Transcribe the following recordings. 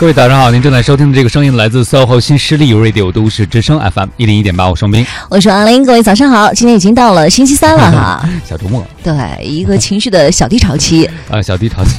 各位早上好，您正在收听的这个声音来自 SOHO 新势力 Radio 都市之声 FM 一零一点八，我双斌，我是王林，各位早上好，今天已经到了星期三了哈，小周末，对，一个情绪的小低潮期。啊，小低潮期，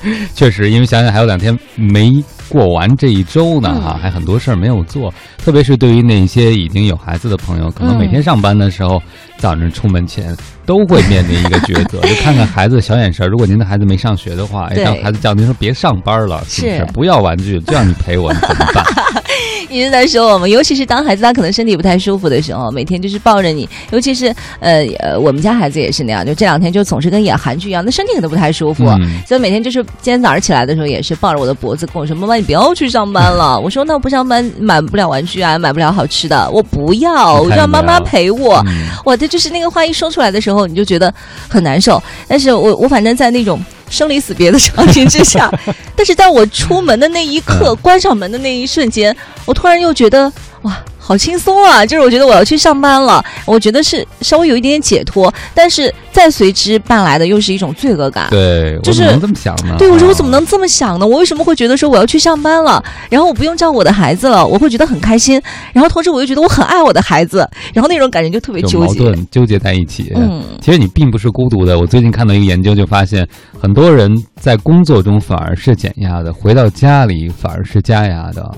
确实，因为想想还有两天没过完这一周呢哈，还很多事儿没有做，特别是对于那些已经有孩子的朋友，可能每天上班的时候，早晨出门前。都会面临一个抉择，就看看孩子的小眼神。如果您的孩子没上学的话，哎，让孩子叫您说别上班了，是不是？不要玩具，就让你陪我，你怎么办？一直在说我们，尤其是当孩子他可能身体不太舒服的时候，每天就是抱着你，尤其是呃呃，我们家孩子也是那样，就这两天就总是跟演韩剧一样，那身体可能不太舒服，所以每天就是今天早上起来的时候也是抱着我的脖子跟我说：“妈妈，你不要去上班了。”我说：“那我不上班买不了玩具啊，买不了好吃的，我不要，我让妈妈陪我。”哇，这就是那个话一说出来的时候，你就觉得很难受。但是我我反正在那种。生离死别的场景之下，但是在我出门的那一刻，关上门的那一瞬间，我突然又觉得哇。好轻松啊！就是我觉得我要去上班了，我觉得是稍微有一点点解脱，但是再随之伴来的又是一种罪恶感。对，就是能这么想呢？对，我说我怎么能这么想呢？我为什么会觉得说我要去上班了，然后我不用照顾我的孩子了，我会觉得很开心，然后同时我又觉得我很爱我的孩子，然后那种感觉就特别纠结，矛盾纠结在一起。嗯，其实你并不是孤独的。我最近看到一个研究，就发现很多人在工作中反而是减压的，回到家里反而是加压的。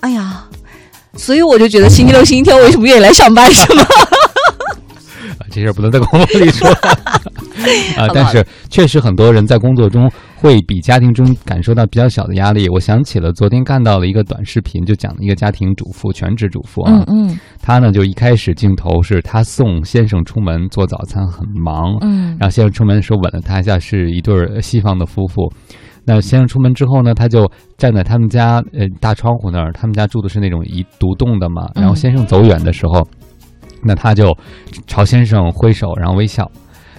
哎呀。所以我就觉得星期六、星期天为什么愿意来上班，是吗？这事儿不能在广播里说 啊。但是确实很多人在工作中会比家庭中感受到比较小的压力。我想起了昨天看到了一个短视频，就讲一个家庭主妇，全职主妇啊。嗯嗯。她呢，就一开始镜头是她送先生出门做早餐，很忙。嗯。然后先生出门的时候吻了她一下，是一对西方的夫妇。那先生出门之后呢，他就站在他们家呃大窗户那儿，他们家住的是那种一独栋的嘛。然后先生走远的时候，那他就朝先生挥手，然后微笑，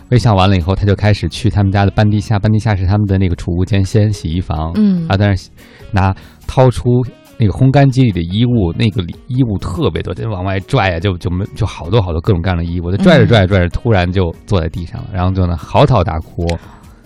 微笑完了以后，他就开始去他们家的半地下，半地下是他们的那个储物间，先洗衣房。嗯，啊，但是拿掏出那个烘干机里的衣物，那个衣物特别多，就往外拽呀，就就没就好多好多各种各样的衣物，他拽着拽着拽着，突然就坐在地上了，然后就呢嚎啕大哭。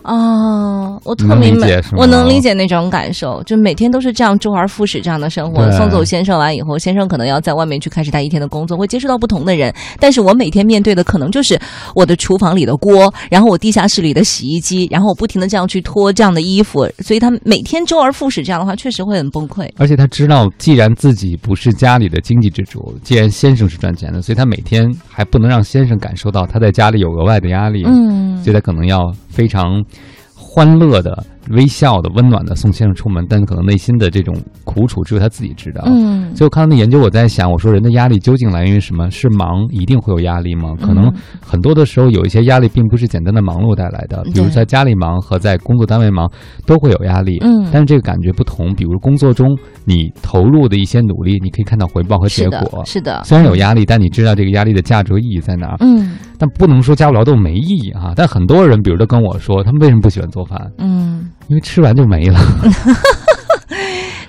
哦，我特明白，我能理解那种感受，就每天都是这样周而复始这样的生活。送走先生完以后，先生可能要在外面去开始他一天的工作，会接触到不同的人。但是我每天面对的可能就是我的厨房里的锅，然后我地下室里的洗衣机，然后我不停的这样去脱这样的衣服，所以他每天周而复始这样的话，确实会很崩溃。而且他知道，既然自己不是家里的经济支柱，既然先生是赚钱的，所以他每天还不能让先生感受到他在家里有额外的压力。嗯，所以他可能要非常。欢乐的。微笑的、温暖的送先生出门，但可能内心的这种苦楚只有他自己知道。嗯，所以我看到那研究，我在想，我说人的压力究竟来源于什么？是忙一定会有压力吗？可能很多的时候有一些压力并不是简单的忙碌带来的，比如在家里忙和在工作单位忙都会有压力。嗯，但是这个感觉不同。比如工作中你投入的一些努力，你可以看到回报和结果。是的，虽然有压力，但你知道这个压力的价值和意义在哪儿。嗯，但不能说家务劳动没意义啊。但很多人，比如都跟我说，他们为什么不喜欢做饭？嗯。因为吃完就没了。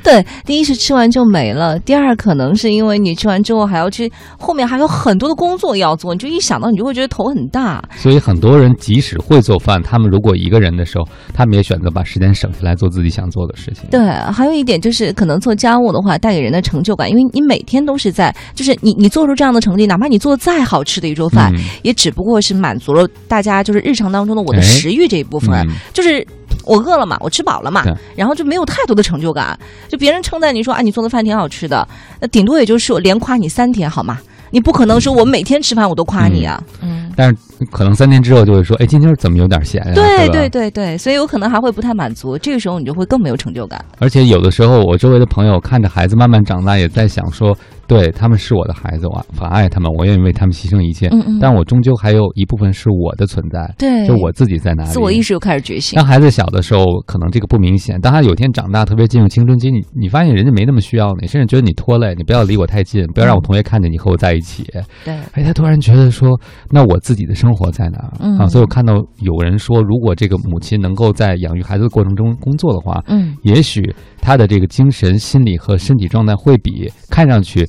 对，第一是吃完就没了，第二可能是因为你吃完之后还要去后面还有很多的工作要做，你就一想到你就会觉得头很大。所以很多人即使会做饭，他们如果一个人的时候，他们也选择把时间省下来做自己想做的事情。对，还有一点就是可能做家务的话带给人的成就感，因为你每天都是在，就是你你做出这样的成绩，哪怕你做的再好吃的一桌饭，也只不过是满足了大家就是日常当中的我的食欲这一部分，就是。我饿了嘛，我吃饱了嘛，然后就没有太多的成就感。就别人称赞你说啊，你做的饭挺好吃的，那顶多也就是我连夸你三天好吗？你不可能说我每天吃饭我都夸你啊。嗯。但是可能三天之后就会说，哎，今天怎么有点咸呀？对对对对，所以有可能还会不太满足。这个时候你就会更没有成就感。而且有的时候，我周围的朋友看着孩子慢慢长大，也在想说。对他们是我的孩子，我很爱他们，我愿意为他们牺牲一切。嗯嗯。但我终究还有一部分是我的存在。对。就我自己在哪里？自我意识又开始觉醒。当孩子小的时候，可能这个不明显。当他有天长大，特别进入青春期，你你发现人家没那么需要你，甚至觉得你拖累，你不要离我太近，不要让我同学看见你和我在一起。对。哎，他突然觉得说，那我自己的生活在哪？嗯。啊，所以我看到有人说，如果这个母亲能够在养育孩子的过程中工作的话，嗯，也许他的这个精神、心理和身体状态会比看上去。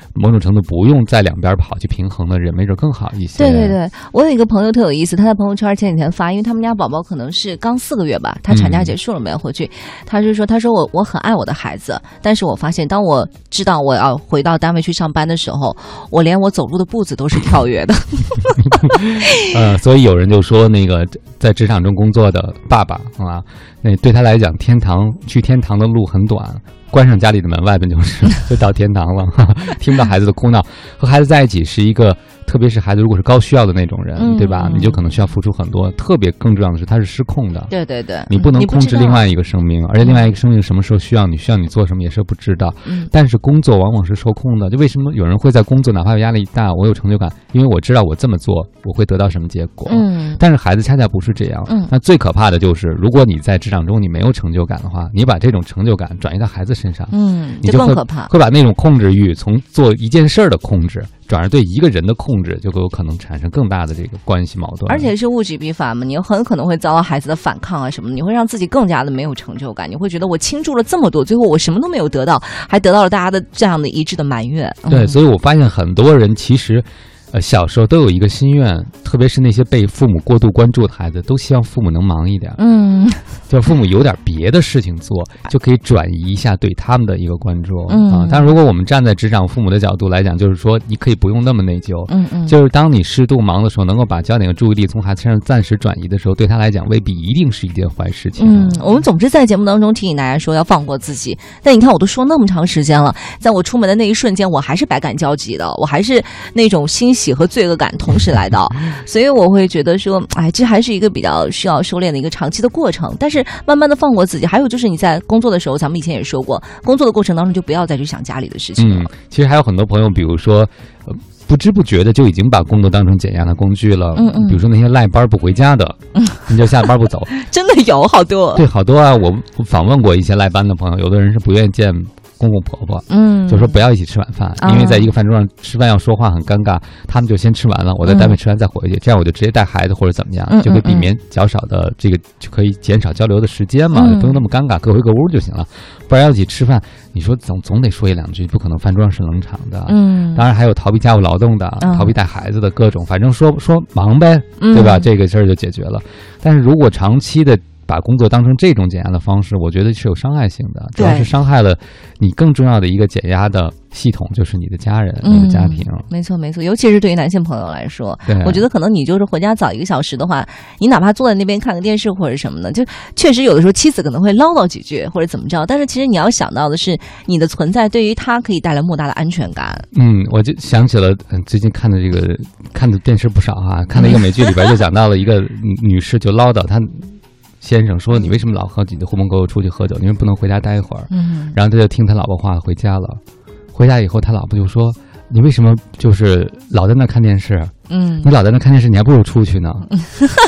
某种程度不用在两边跑去平衡的人，没准更好一些。对对对，我有一个朋友特有意思，他在朋友圈前几天发，因为他们家宝宝可能是刚四个月吧，他产假结束了没有回去，他就说，他说我我很爱我的孩子，但是我发现当我知道我要回到单位去上班的时候，我连我走路的步子都是跳跃的。呃，所以有人就说，那个在职场中工作的爸爸啊，那对他来讲，天堂去天堂的路很短。关上家里的门，外边就是就到天堂了，听不到孩子的哭闹。和孩子在一起是一个，特别是孩子如果是高需要的那种人，对吧？你就可能需要付出很多。特别更重要的是，他是失控的。对对对，你不能控制另外一个生命，而且另外一个生命什么时候需要你，需要你做什么也是不知道。但是工作往往是受控的。就为什么有人会在工作哪怕有压力大，我有成就感？因为我知道我这么做我会得到什么结果。嗯。但是孩子恰恰不是这样。嗯。那最可怕的就是，如果你在职场中你没有成就感的话，你把这种成就感转移到孩子身上。嗯。你就更可怕，会把那种控制欲从做一件事儿的控制，转而对一个人的控制，就有可能产生更大的这个关系矛盾。而且是物极必反嘛，你很可能会遭到孩子的反抗啊什么的，你会让自己更加的没有成就感，你会觉得我倾注了这么多，最后我什么都没有得到，还得到了大家的这样的一致的埋怨。对，所以我发现很多人其实。呃，小时候都有一个心愿，特别是那些被父母过度关注的孩子，都希望父母能忙一点。嗯，就父母有点别的事情做，就可以转移一下对他们的一个关注啊。但如果我们站在职场父母的角度来讲，就是说你可以不用那么内疚。嗯嗯，就是当你适度忙的时候，能够把焦点和注意力从孩子身上暂时转移的时候，对他来讲未必一定是一件坏事情。嗯，我们总是在节目当中提醒大家说要放过自己，但你看我都说那么长时间了，在我出门的那一瞬间，我还是百感交集的，我还是那种欣喜。和罪恶感同时来到，所以我会觉得说，哎，这还是一个比较需要修炼的一个长期的过程。但是慢慢的放过自己，还有就是你在工作的时候，咱们以前也说过，工作的过程当中就不要再去想家里的事情了。其实还有很多朋友，比如说，不知不觉的就已经把工作当成减压的工具了。嗯嗯。比如说那些赖班不回家的，你就下班不走，真的有好多。对，好多啊！我访问过一些赖班的朋友，有的人是不愿意见。公公婆婆，嗯，就说不要一起吃晚饭，因为在一个饭桌上吃饭要说话很尴尬。他们就先吃完了，我在单位吃完再回去，这样我就直接带孩子或者怎么样，就可以避免较少的这个就可以减少交流的时间嘛，不用那么尴尬，各回各屋就行了。不然要一起吃饭，你说总总得说一两句，不可能饭桌上是冷场的。嗯，当然还有逃避家务劳动的，逃避带孩子的各种，反正说说忙呗，对吧？这个事儿就解决了。但是如果长期的。把工作当成这种减压的方式，我觉得是有伤害性的，主要是伤害了你更重要的一个减压的系统，就是你的家人、你的家庭。没错，没错，尤其是对于男性朋友来说，我觉得可能你就是回家早一个小时的话，你哪怕坐在那边看个电视或者什么的，就确实有的时候妻子可能会唠叨几句或者怎么着，但是其实你要想到的是，你的存在对于他可以带来莫大的安全感。嗯，我就想起了最近看的这个看的电视不少哈，看了一个美剧里边就讲到了一个女士就唠叨她。先生说：“你为什么老和你的狐朋狗友出去喝酒？因为不能回家待一会儿。”嗯，然后他就听他老婆话回家了。回家以后，他老婆就说：“你为什么就是老在那看电视？嗯，你老在那看电视，你还不如出去呢。”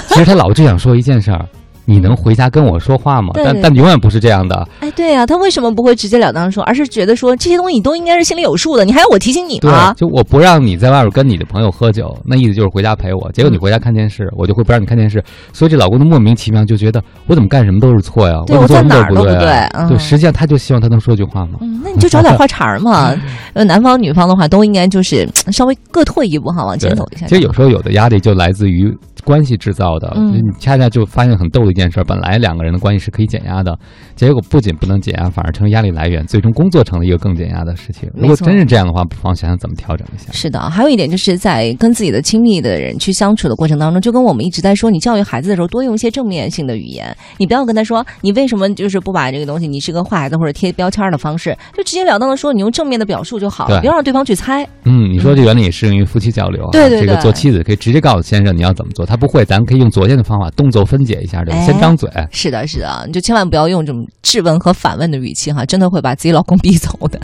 其实他老婆就想说一件事儿。你能回家跟我说话吗？但但永远不是这样的。哎，对呀，他为什么不会直截了当说，而是觉得说这些东西你都应该是心里有数的，你还要我提醒你吗？就我不让你在外边跟你的朋友喝酒，那意思就是回家陪我。结果你回家看电视，我就会不让你看电视。所以这老公就莫名其妙就觉得我怎么干什么都是错呀？我做哪儿都不对。对，实际上他就希望他能说句话嘛。嗯，那你就找点话茬儿嘛。呃，男方女方的话都应该就是稍微各退一步哈，往前走一下。其实有时候有的压力就来自于。关系制造的，你恰恰就发现很逗的一件事：本来两个人的关系是可以减压的，结果不仅不能减压，反而成为压力来源，最终工作成了一个更减压的事情。如果真是这样的话，不妨想想怎么调整一下。是的，还有一点就是在跟自己的亲密的人去相处的过程当中，就跟我们一直在说，你教育孩子的时候多用一些正面性的语言，你不要跟他说你为什么就是不把这个东西你是个坏孩子或者贴标签的方式，就直截了当的说，你用正面的表述就好了，不要让对方去猜。嗯，你说这原理也适用于夫妻交流啊。对对对，这个做妻子可以直接告诉先生你要怎么做，他不会，咱可以用。昨天的方法，动作分解一下，对吧？先张嘴。是的，是的，你就千万不要用这种质问和反问的语气哈，真的会把自己老公逼走的。